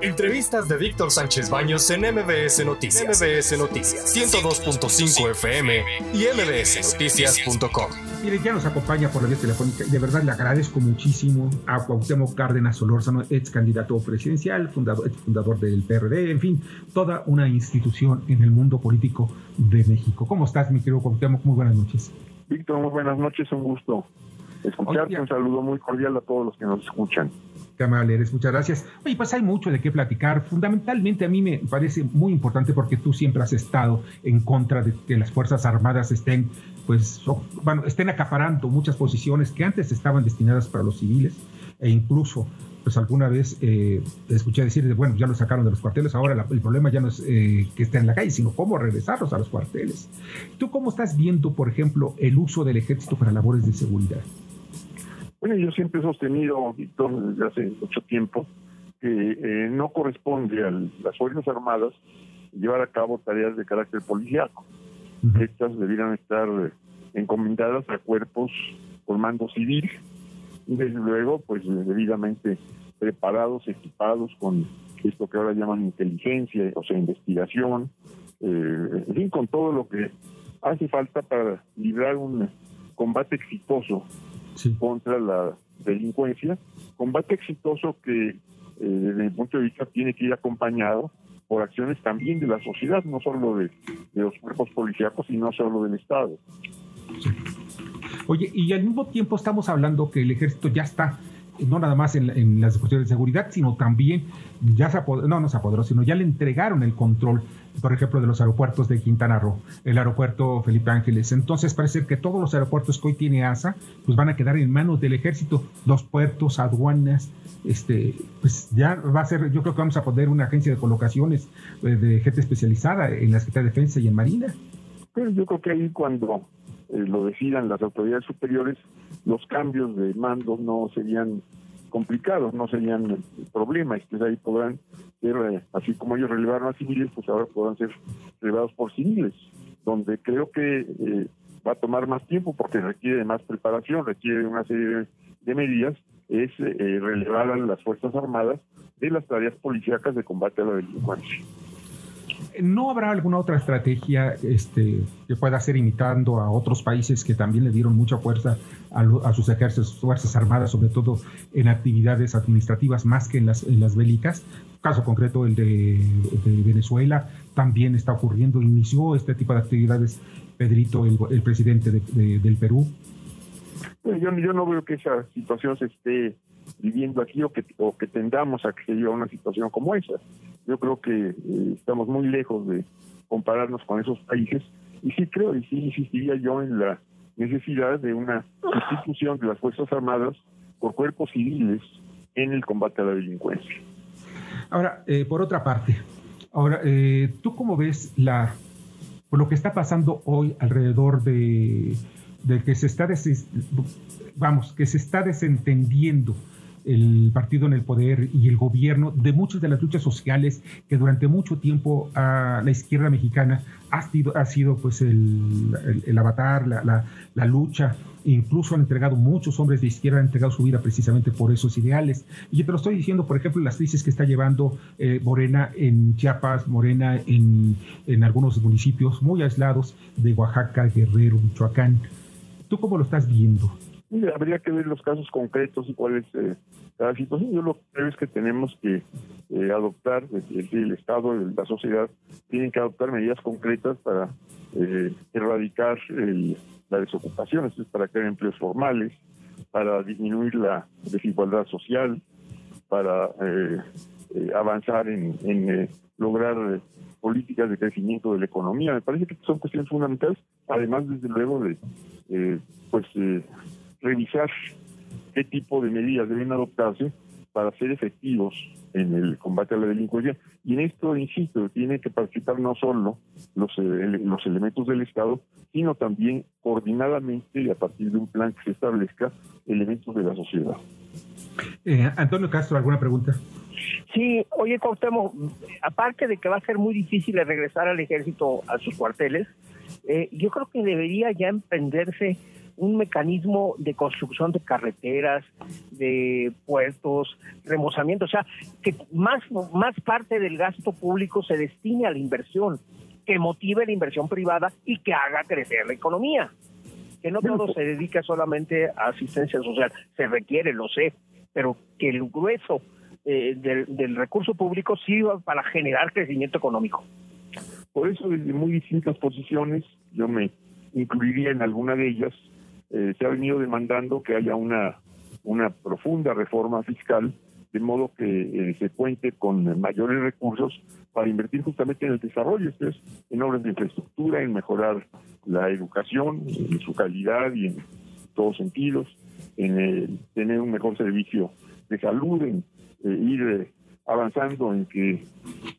Entrevistas de Víctor Sánchez Baños en MBS Noticias. MBS Noticias 102.5 FM y mbsnoticias.com. Mire, ya nos acompaña por la vía telefónica y de verdad le agradezco muchísimo a Cuauhtémoc Cárdenas Solórzano, ex candidato presidencial, fundador, ex fundador del PRD, en fin, toda una institución en el mundo político de México. ¿Cómo estás, mi querido Cuauhtémoc? Muy buenas noches. Víctor, muy buenas noches, un gusto escucharte, un saludo muy cordial a todos los que nos escuchan. Qué eres, muchas gracias. Oye, pues hay mucho de qué platicar. Fundamentalmente a mí me parece muy importante porque tú siempre has estado en contra de que las Fuerzas Armadas estén, pues, bueno, estén acaparando muchas posiciones que antes estaban destinadas para los civiles e incluso pues alguna vez eh, escuché decir, bueno, ya lo sacaron de los cuarteles, ahora el problema ya no es eh, que esté en la calle, sino cómo regresarlos a los cuarteles. ¿Tú cómo estás viendo, por ejemplo, el uso del ejército para labores de seguridad? Bueno, yo siempre he sostenido, Víctor, desde hace mucho tiempo, que eh, no corresponde a las Fuerzas Armadas llevar a cabo tareas de carácter policiaco. Estas debieran estar eh, encomendadas a cuerpos con mando civil desde luego pues debidamente preparados, equipados con esto que ahora llaman inteligencia, o sea, investigación, eh, en fin, con todo lo que hace falta para librar un combate exitoso contra la delincuencia, combate exitoso que eh, desde mi punto de vista tiene que ir acompañado por acciones también de la sociedad, no solo de, los cuerpos policíacos, sino solo del Estado. Oye, y al mismo tiempo estamos hablando que el ejército ya está no nada más en, las cuestiones de seguridad, sino también ya se apoderó, no, no se apoderó, sino ya le entregaron el control, por ejemplo, de los aeropuertos de Quintana Roo, el aeropuerto Felipe Ángeles. Entonces parece que todos los aeropuertos que hoy tiene ASA, pues van a quedar en manos del ejército, los puertos, aduanas, este, pues ya va a ser, yo creo que vamos a poner una agencia de colocaciones eh, de gente especializada en la Secretaría de Defensa y en Marina. Pero yo creo que ahí cuando eh, lo decidan las autoridades superiores, los cambios de mando no serían complicados, no serían problemas, que ahí podrán eh, así como ellos relevaron a civiles, pues ahora podrán ser relevados por civiles, donde creo que eh, va a tomar más tiempo porque requiere más preparación, requiere una serie de medidas, es relevar a las Fuerzas Armadas de las tareas policíacas de combate a la delincuencia. ¿No habrá alguna otra estrategia este, que pueda ser imitando a otros países que también le dieron mucha fuerza a, sus ejércitos, fuerzas armadas, sobre todo en actividades administrativas más que en las, en las bélicas? Caso concreto, el de, Venezuela, también está ocurriendo, inició este tipo de actividades Pedrito, el, presidente del Perú. Yo, yo no veo que esa situación se esté viviendo aquí o que, o que tendamos a que se lleve a una situación como esa. Yo creo que eh, estamos muy lejos de compararnos con esos países y sí creo y sí insistiría yo en la necesidad de una institución de las Fuerzas Armadas por cuerpos civiles en el combate a la delincuencia. Ahora, eh, por otra parte, ahora, eh, ¿tú cómo ves la, lo que está pasando hoy alrededor de, de que se está, vamos, que se está desentendiendo el partido en el poder y el gobierno de muchas de las luchas sociales que durante mucho tiempo a la izquierda mexicana ha sido, ha sido pues el, el, avatar, la, la, lucha. Incluso han entregado, muchos hombres de izquierda han entregado su vida precisamente por esos ideales. Y yo te lo estoy diciendo, por ejemplo, las crisis que está llevando eh, Morena en Chiapas, Morena en, en algunos municipios muy aislados de Oaxaca, Guerrero, Michoacán. ¿Tú cómo lo estás viendo? habría que ver los casos concretos y cuál es eh, situación. Yo lo que creo es que tenemos que eh, adoptar, el, el, Estado, la sociedad, tienen que adoptar medidas concretas para eh, erradicar la desocupación, es para crear empleos formales, para disminuir la desigualdad social, para avanzar en, lograr políticas de crecimiento de la economía. Me parece que son cuestiones fundamentales, además, desde luego, de pues revisar qué tipo de medidas deben adoptarse para ser efectivos en el combate a la delincuencia. Y en esto, insisto, tiene que participar no solo los, eh, los elementos del Estado, sino también coordinadamente y a partir de un plan que se establezca elementos de la sociedad. Eh, Antonio Castro, ¿alguna pregunta? Sí, oye, Cuauhtémoc, aparte de que va a ser muy difícil regresar al ejército a sus cuarteles, eh, yo creo que debería ya emprenderse un mecanismo de construcción de carreteras, de puertos, remozamiento, o sea, que más, más parte del gasto público se destine a la inversión, que motive la inversión privada y que haga crecer la economía. Que no todo se dedica solamente a asistencia social, se requiere, lo sé, pero que el grueso eh, del, del recurso público sirva para generar crecimiento económico. Por eso, desde muy distintas posiciones, yo me incluiría en alguna de ellas, eh, se ha venido demandando que haya una, una profunda reforma fiscal, de modo que eh, se cuente con mayores recursos para invertir justamente en el desarrollo, en obras de infraestructura, en mejorar la educación, en su calidad y en todos sentidos, en eh, tener un mejor servicio de salud, en ir avanzando en que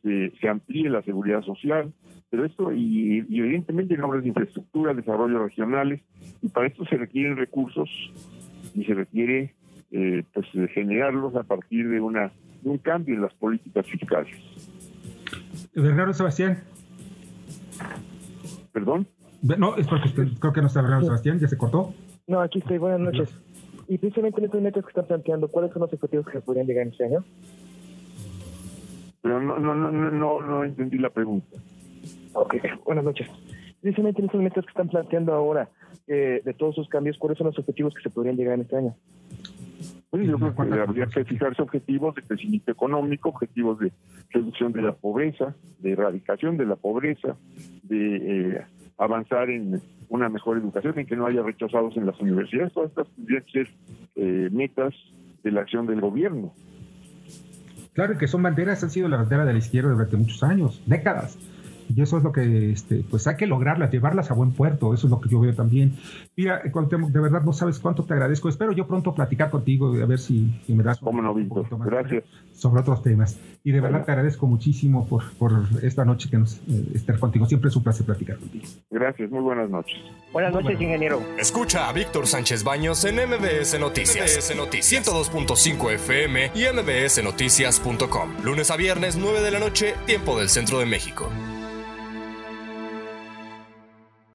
se amplíe la seguridad social, pero esto, y, evidentemente en obras de infraestructura, desarrollo regionales, y para esto se requieren recursos y se requiere eh, pues generarlos a partir de una un cambio en las políticas fiscales. Bernardo Sebastián. ¿Perdón? No, es porque creo que no está Bernardo Sebastián, ya se cortó. No, aquí estoy, buenas noches. Y precisamente en estos metas que están planteando, ¿cuáles son los objetivos que podrían llegar en este año? Pero no, no, no, no, no entendí la pregunta. Ok, buenas noches. Precisamente en estos metas que están planteando ahora, eh, de todos sus cambios, ¿cuáles son los objetivos que se podrían llegar en este año? Pues yo creo que habría que fijarse objetivos de crecimiento económico, objetivos de reducción de la pobreza, de erradicación de la pobreza, de eh, avanzar en una mejor educación, en que no haya rechazados en las universidades. Todas estas tendrían que ser eh, metas de la acción del gobierno. Claro, que son banderas, han sido la bandera de la izquierda durante muchos años, décadas. Y eso es lo que, este, pues hay que lograrlas, llevarlas a buen puerto. Eso es lo que yo veo también. Mira, de verdad no sabes cuánto te agradezco. Espero yo pronto platicar contigo y a ver si, me das un, no, Gracias. sobre otros temas. Y de verdad te agradezco muchísimo por, por esta noche que nos eh, estar contigo. Siempre es un placer platicar contigo. Gracias, muy buenas noches. Buenas noches, ingeniero. Escucha a Víctor Sánchez Baños en MBS Noticias. MBS Noticias 102.5 FM y MBSNoticias.com. Lunes a viernes, 9 de la noche, tiempo del centro de México.